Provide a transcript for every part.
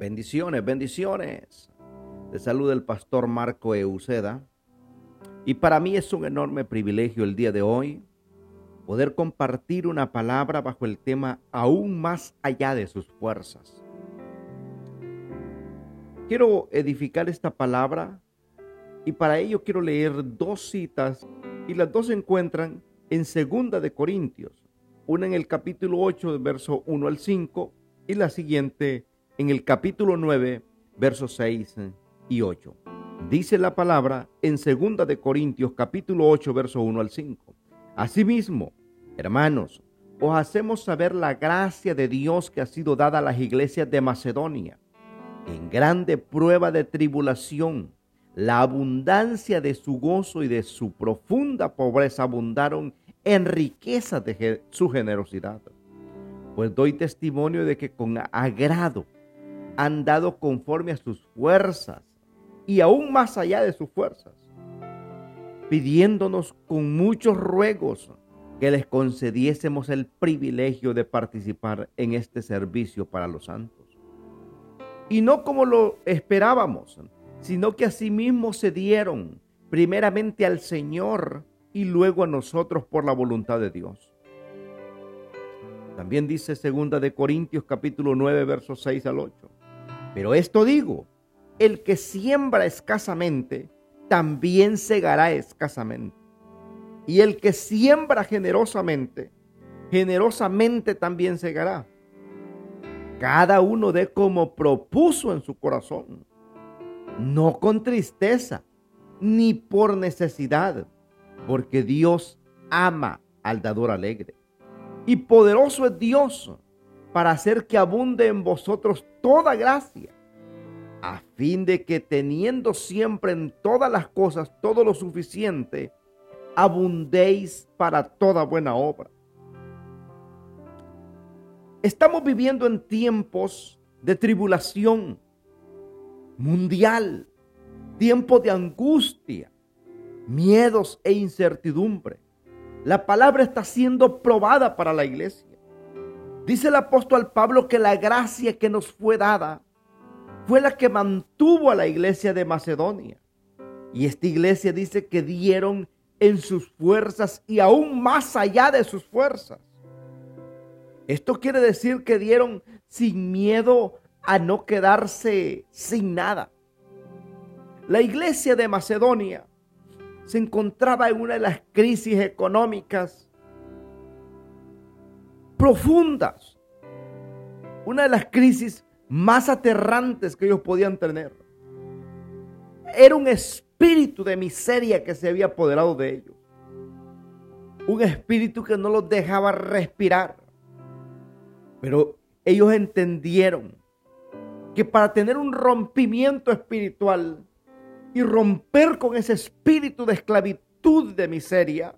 Bendiciones, bendiciones. De salud el pastor Marco Euceda. Y para mí es un enorme privilegio el día de hoy poder compartir una palabra bajo el tema aún más allá de sus fuerzas. Quiero edificar esta palabra y para ello quiero leer dos citas y las dos se encuentran en Segunda de Corintios, una en el capítulo 8, verso 1 al 5 y la siguiente en el capítulo 9, versos 6 y 8. Dice la palabra en segunda de Corintios capítulo 8, verso 1 al 5. Asimismo, hermanos, os hacemos saber la gracia de Dios que ha sido dada a las iglesias de Macedonia. En grande prueba de tribulación, la abundancia de su gozo y de su profunda pobreza abundaron en riqueza de su generosidad. Pues doy testimonio de que con agrado han dado conforme a sus fuerzas y aún más allá de sus fuerzas, pidiéndonos con muchos ruegos que les concediésemos el privilegio de participar en este servicio para los santos. Y no como lo esperábamos, sino que asimismo se dieron primeramente al Señor y luego a nosotros por la voluntad de Dios. También dice segunda de Corintios capítulo 9 versos 6 al 8. Pero esto digo, el que siembra escasamente, también segará escasamente. Y el que siembra generosamente, generosamente también segará. Cada uno de como propuso en su corazón, no con tristeza, ni por necesidad, porque Dios ama al dador alegre. Y poderoso es Dios para hacer que abunde en vosotros toda gracia, a fin de que teniendo siempre en todas las cosas todo lo suficiente, abundéis para toda buena obra. Estamos viviendo en tiempos de tribulación mundial, tiempos de angustia, miedos e incertidumbre. La palabra está siendo probada para la iglesia. Dice el apóstol Pablo que la gracia que nos fue dada fue la que mantuvo a la iglesia de Macedonia. Y esta iglesia dice que dieron en sus fuerzas y aún más allá de sus fuerzas. Esto quiere decir que dieron sin miedo a no quedarse sin nada. La iglesia de Macedonia se encontraba en una de las crisis económicas profundas. Una de las crisis más aterrantes que ellos podían tener. Era un espíritu de miseria que se había apoderado de ellos. Un espíritu que no los dejaba respirar. Pero ellos entendieron que para tener un rompimiento espiritual y romper con ese espíritu de esclavitud de miseria,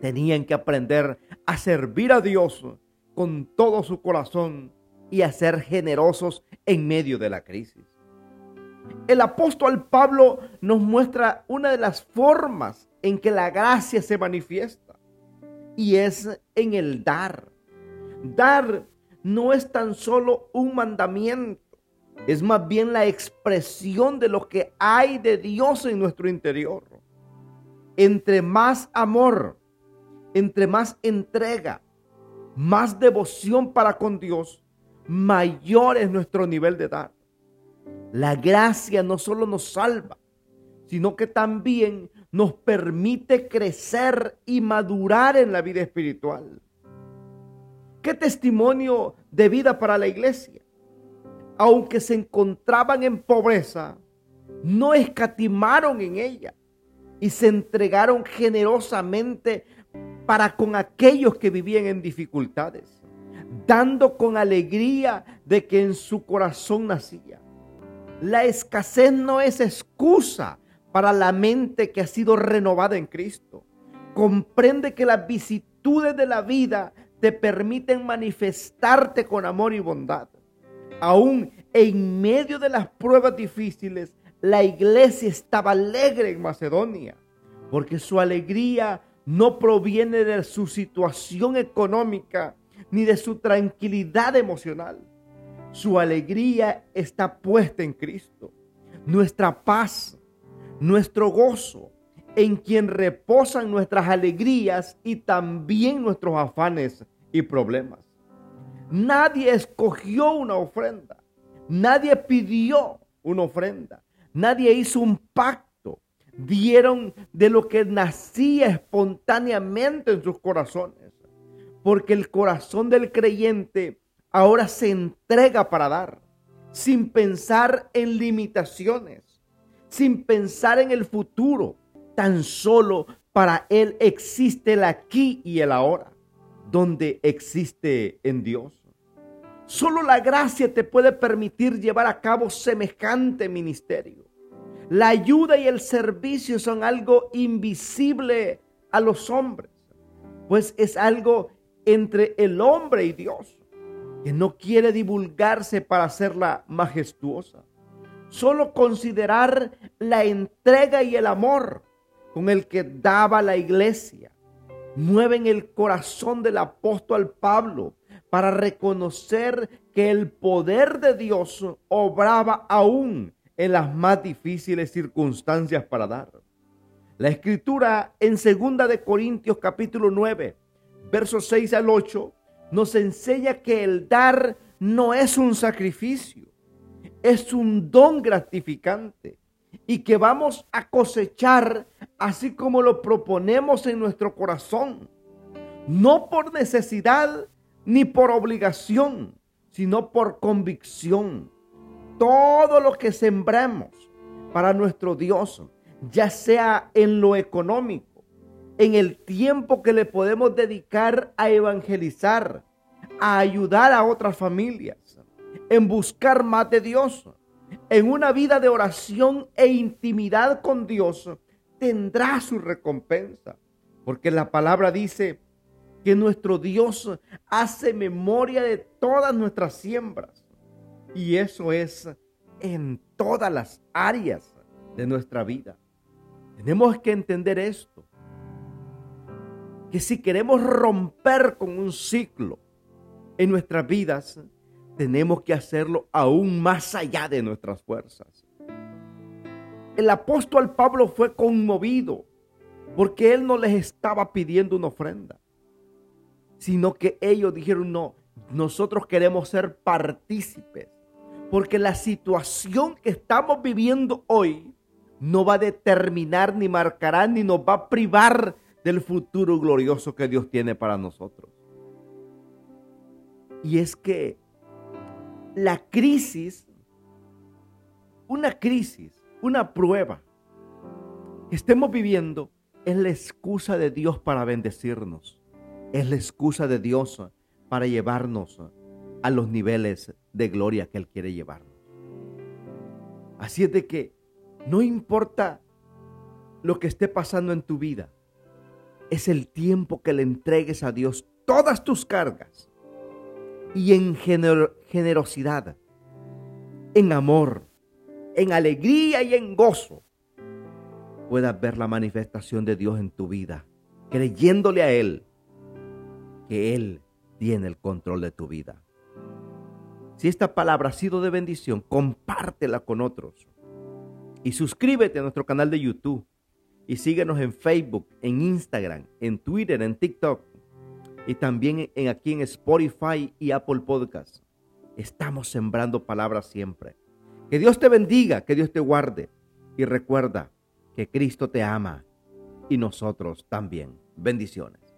tenían que aprender a servir a Dios con todo su corazón y a ser generosos en medio de la crisis. El apóstol Pablo nos muestra una de las formas en que la gracia se manifiesta y es en el dar. Dar no es tan solo un mandamiento, es más bien la expresión de lo que hay de Dios en nuestro interior. Entre más amor, entre más entrega, más devoción para con Dios, mayor es nuestro nivel de dar. La gracia no solo nos salva, sino que también nos permite crecer y madurar en la vida espiritual. ¿Qué testimonio de vida para la iglesia? Aunque se encontraban en pobreza, no escatimaron en ella y se entregaron generosamente para con aquellos que vivían en dificultades, dando con alegría de que en su corazón nacía. La escasez no es excusa para la mente que ha sido renovada en Cristo. Comprende que las vicitudes de la vida te permiten manifestarte con amor y bondad. Aún en medio de las pruebas difíciles, la iglesia estaba alegre en Macedonia, porque su alegría no proviene de su situación económica ni de su tranquilidad emocional, Su alegría está puesta en Cristo. Nuestra paz, nuestro gozo, en quien reposan nuestras alegrías y también nuestros afanes y problemas. Nadie escogió una ofrenda. Nadie pidió una ofrenda. Nadie hizo un pacto. Dieron de lo que nacía espontáneamente en sus corazones. Porque el corazón del creyente ahora se entrega para dar, sin pensar en limitaciones, sin pensar en el futuro. Tan solo para él existe el aquí y el ahora, donde existe en Dios. Solo la gracia te puede permitir llevar a cabo semejante ministerio. La ayuda y el servicio son algo invisible a los hombres, pues es algo entre el hombre y Dios, que no quiere divulgarse para hacerla majestuosa. Solo considerar la entrega y el amor con el que daba la iglesia mueven el corazón del apóstol Pablo para reconocer que el poder de Dios obraba aún en las más difíciles circunstancias para dar. La escritura en segunda de Corintios capítulo 9, versos 6 al 8 nos enseña que el dar no es un sacrificio, es un don gratificante y que vamos a cosechar así como lo proponemos en nuestro corazón, no por necesidad, ni por obligación, sino por convicción. Todo lo que sembramos para nuestro Dios, ya sea en lo económico, en el tiempo que le podemos dedicar a evangelizar, a ayudar a otras familias, en buscar más de Dios, en una vida de oración e intimidad con Dios, tendrá su recompensa. Porque la palabra dice, que nuestro Dios hace memoria de todas nuestras siembras. Y eso es en todas las áreas de nuestra vida. Tenemos que entender esto. Que si queremos romper con un ciclo en nuestras vidas, tenemos que hacerlo aún más allá de nuestras fuerzas. El apóstol Pablo fue conmovido porque él no les estaba pidiendo una ofrenda sino que ellos dijeron, no, nosotros queremos ser partícipes, porque la situación que estamos viviendo hoy no va a determinar, ni marcará, ni nos va a privar del futuro glorioso que Dios tiene para nosotros. Y es que la crisis, una crisis, una prueba que estemos viviendo, es la excusa de Dios para bendecirnos es la excusa de Dios para llevarnos a los niveles de gloria que Él quiere llevarnos. Así es de que no importa lo que esté pasando en tu vida, es el tiempo que le entregues a Dios todas tus cargas y en generosidad, en amor, en alegría y en gozo, puedas ver la manifestación de Dios en tu vida, creyéndole a Él que Él tiene el control de tu vida. Si esta palabra ha sido de bendición, compártela con otros. Y suscríbete a nuestro canal de YouTube. Y síguenos en Facebook, en Instagram, en Twitter, en TikTok. Y también en, aquí en Spotify y Apple Podcasts. Estamos sembrando palabras siempre. Que Dios te bendiga, que Dios te guarde. Y recuerda que Cristo te ama y nosotros también. Bendiciones.